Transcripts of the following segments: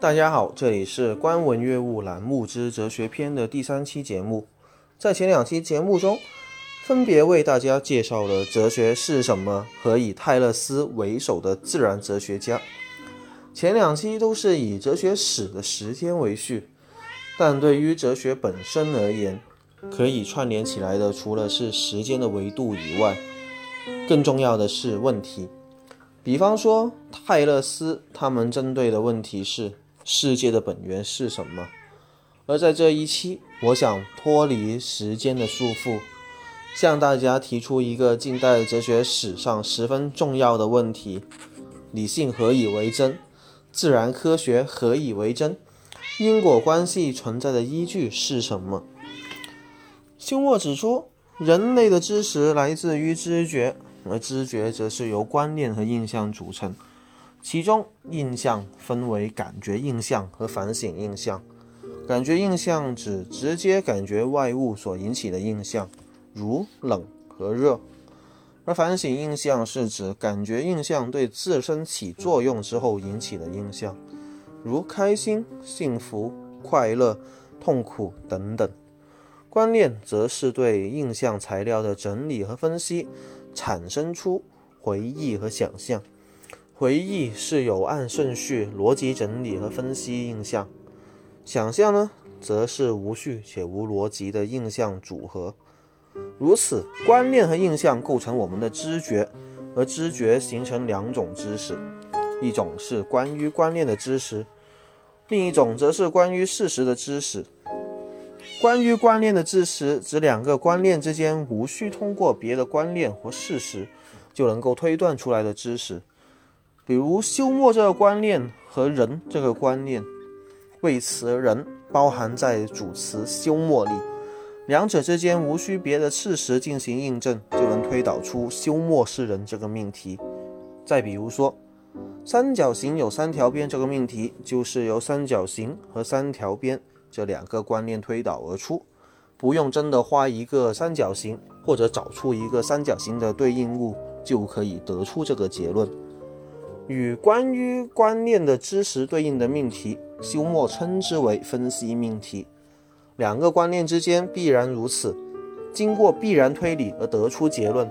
大家好，这里是观文阅物栏目之哲学篇的第三期节目。在前两期节目中，分别为大家介绍了哲学是什么和以泰勒斯为首的自然哲学家。前两期都是以哲学史的时间为序，但对于哲学本身而言，可以串联起来的除了是时间的维度以外，更重要的是问题。比方说，泰勒斯他们针对的问题是世界的本源是什么？而在这一期，我想脱离时间的束缚，向大家提出一个近代哲学史上十分重要的问题：理性何以为真？自然科学何以为真？因果关系存在的依据是什么？休谟指出，人类的知识来自于知觉。而知觉则是由观念和印象组成，其中印象分为感觉印象和反省印象。感觉印象指直接感觉外物所引起的印象，如冷和热；而反省印象是指感觉印象对自身起作用之后引起的印象，如开心、幸福、快乐、痛苦等等。观念则是对印象材料的整理和分析。产生出回忆和想象。回忆是有按顺序逻辑整理和分析印象，想象呢，则是无序且无逻辑的印象组合。如此，观念和印象构成我们的知觉，而知觉形成两种知识，一种是关于观念的知识，另一种则是关于事实的知识。关于观念的知识，指两个观念之间无需通过别的观念或事实就能够推断出来的知识。比如休谟这个观念和人这个观念，谓词人包含在主词休谟里，两者之间无需别的事实进行印证，就能推导出休谟是人这个命题。再比如说，三角形有三条边这个命题，就是由三角形和三条边。这两个观念推导而出，不用真的画一个三角形或者找出一个三角形的对应物，就可以得出这个结论。与关于观念的知识对应的命题，休谟称之为分析命题。两个观念之间必然如此，经过必然推理而得出结论，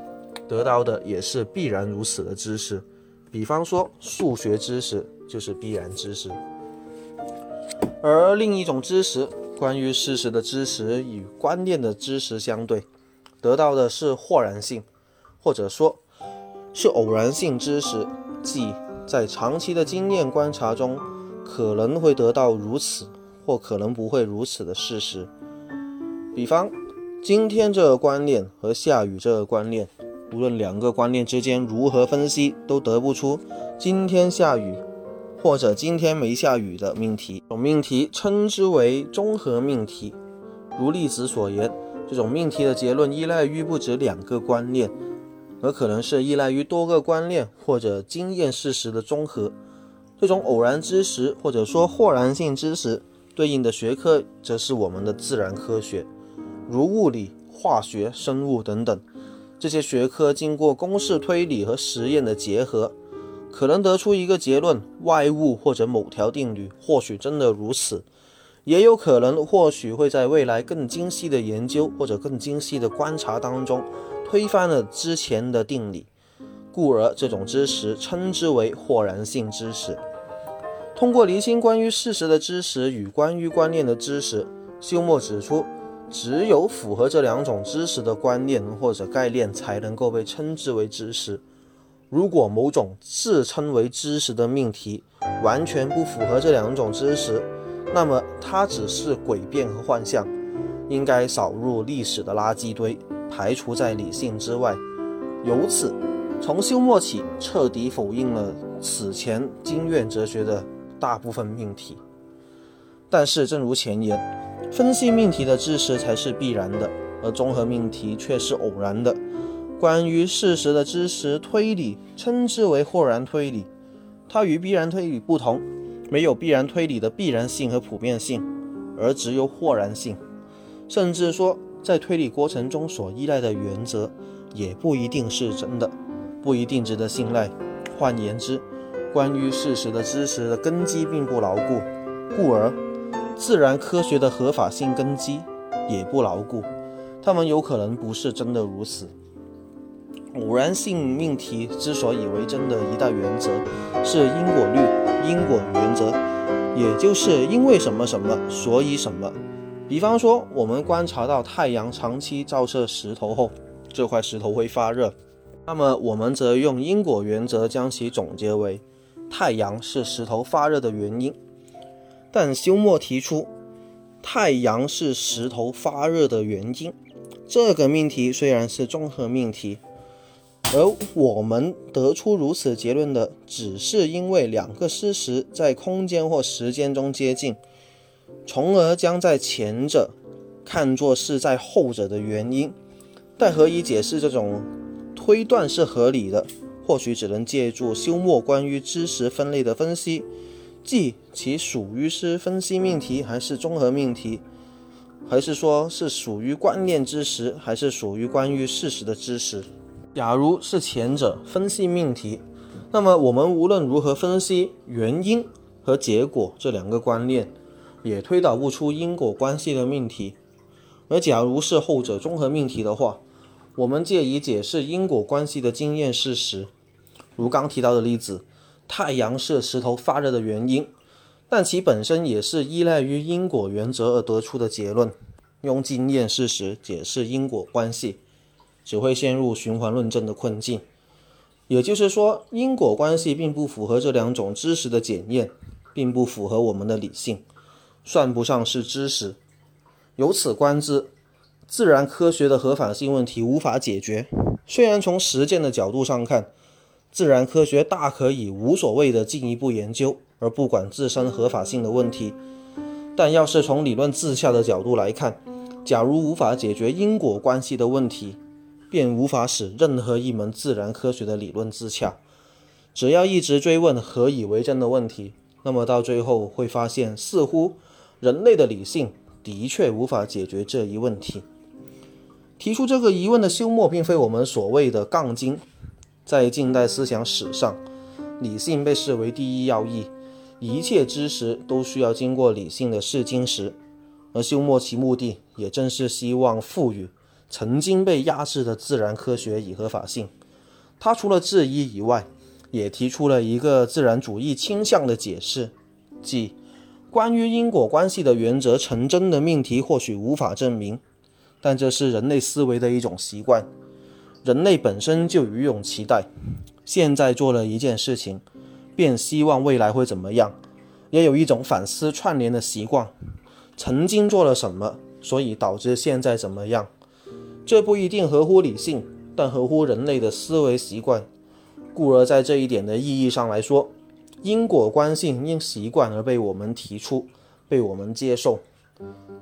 得到的也是必然如此的知识。比方说，数学知识就是必然知识。而另一种知识，关于事实的知识与观念的知识相对，得到的是豁然性，或者说，是偶然性知识，即在长期的经验观察中，可能会得到如此，或可能不会如此的事实。比方，今天这个观念和下雨这个观念，无论两个观念之间如何分析，都得不出今天下雨。或者今天没下雨的命题，这种命题称之为综合命题。如例子所言，这种命题的结论依赖于不止两个观念，而可能是依赖于多个观念或者经验事实的综合。这种偶然知识或者说豁然性知识对应的学科，则是我们的自然科学，如物理、化学、生物等等。这些学科经过公式推理和实验的结合。可能得出一个结论：外物或者某条定律，或许真的如此，也有可能，或许会在未来更精细的研究或者更精细的观察当中，推翻了之前的定理。故而，这种知识称之为豁然性知识。通过厘清关于事实的知识与关于观念的知识，休谟指出，只有符合这两种知识的观念或者概念，才能够被称之为知识。如果某种自称为知识的命题完全不符合这两种知识，那么它只是诡辩和幻象，应该扫入历史的垃圾堆，排除在理性之外。由此，从休谟起，彻底否定了此前经验哲学的大部分命题。但是，正如前言，分析命题的知识才是必然的，而综合命题却是偶然的。关于事实的知识推理，称之为豁然推理。它与必然推理不同，没有必然推理的必然性和普遍性，而只有豁然性。甚至说，在推理过程中所依赖的原则，也不一定是真的，不一定值得信赖。换言之，关于事实的知识的根基并不牢固，故而自然科学的合法性根基也不牢固。他们有可能不是真的如此。偶然性命题之所以为真的一大原则是因果律、因果原则，也就是因为什么什么，所以什么。比方说，我们观察到太阳长期照射石头后，这块石头会发热，那么我们则用因果原则将其总结为太阳是石头发热的原因。但休谟提出，太阳是石头发热的原因，这个命题虽然是综合命题。而我们得出如此结论的，只是因为两个事实在空间或时间中接近，从而将在前者看作是在后者的原因。但何以解释这种推断是合理的？或许只能借助休谟关于知识分类的分析，即其属于是分析命题还是综合命题，还是说是属于观念知识，还是属于关于事实的知识。假如是前者分析命题，那么我们无论如何分析原因和结果这两个观念，也推导不出因果关系的命题。而假如是后者综合命题的话，我们借以解释因果关系的经验事实，如刚提到的例子，太阳是石头发热的原因，但其本身也是依赖于因果原则而得出的结论。用经验事实解释因果关系。只会陷入循环论证的困境，也就是说，因果关系并不符合这两种知识的检验，并不符合我们的理性，算不上是知识。由此观之，自然科学的合法性问题无法解决。虽然从实践的角度上看，自然科学大可以无所谓的进一步研究，而不管自身合法性的问题，但要是从理论自洽的角度来看，假如无法解决因果关系的问题，便无法使任何一门自然科学的理论自洽。只要一直追问何以为真的问题，那么到最后会发现，似乎人类的理性的确无法解决这一问题。提出这个疑问的休谟，并非我们所谓的杠精。在近代思想史上，理性被视为第一要义，一切知识都需要经过理性的试金石。而休谟其目的，也正是希望赋予。曾经被压制的自然科学以合法性，他除了质疑以外，也提出了一个自然主义倾向的解释，即关于因果关系的原则成真的命题或许无法证明，但这是人类思维的一种习惯。人类本身就余永期待，现在做了一件事情，便希望未来会怎么样，也有一种反思串联的习惯。曾经做了什么，所以导致现在怎么样。这不一定合乎理性，但合乎人类的思维习惯。故而，在这一点的意义上来说，因果关系因习惯而被我们提出，被我们接受。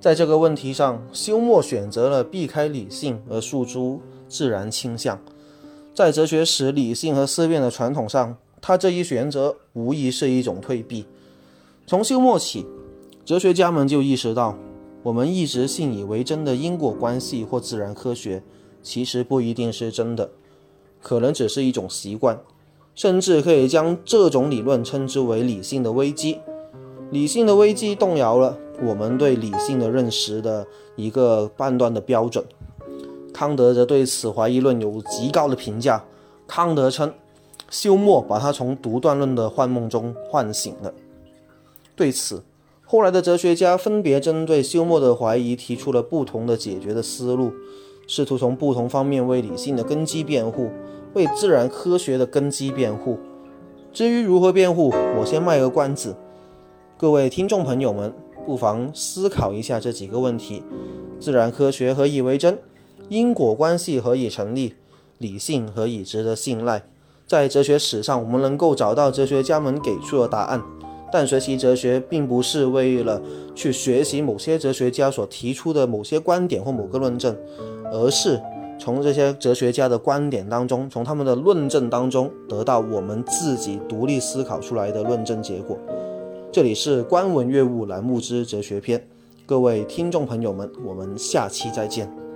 在这个问题上，休谟选择了避开理性而诉诸自然倾向。在哲学史理性和思辨的传统上，他这一选择无疑是一种退避。从休谟起，哲学家们就意识到。我们一直信以为真的因果关系或自然科学，其实不一定是真的，可能只是一种习惯，甚至可以将这种理论称之为理性的危机。理性的危机动摇了我们对理性的认识的一个判断的标准。康德则对此怀疑论有极高的评价。康德称，休谟把他从独断论的幻梦中唤醒了。对此。后来的哲学家分别针对休谟的怀疑提出了不同的解决的思路，试图从不同方面为理性的根基辩护，为自然科学的根基辩护。至于如何辩护，我先卖个关子。各位听众朋友们，不妨思考一下这几个问题：自然科学何以为真？因果关系何以成立？理性何以值得信赖？在哲学史上，我们能够找到哲学家们给出的答案。但学习哲学并不是为了去学习某些哲学家所提出的某些观点或某个论证，而是从这些哲学家的观点当中，从他们的论证当中得到我们自己独立思考出来的论证结果。这里是观文阅物栏目之哲学篇，各位听众朋友们，我们下期再见。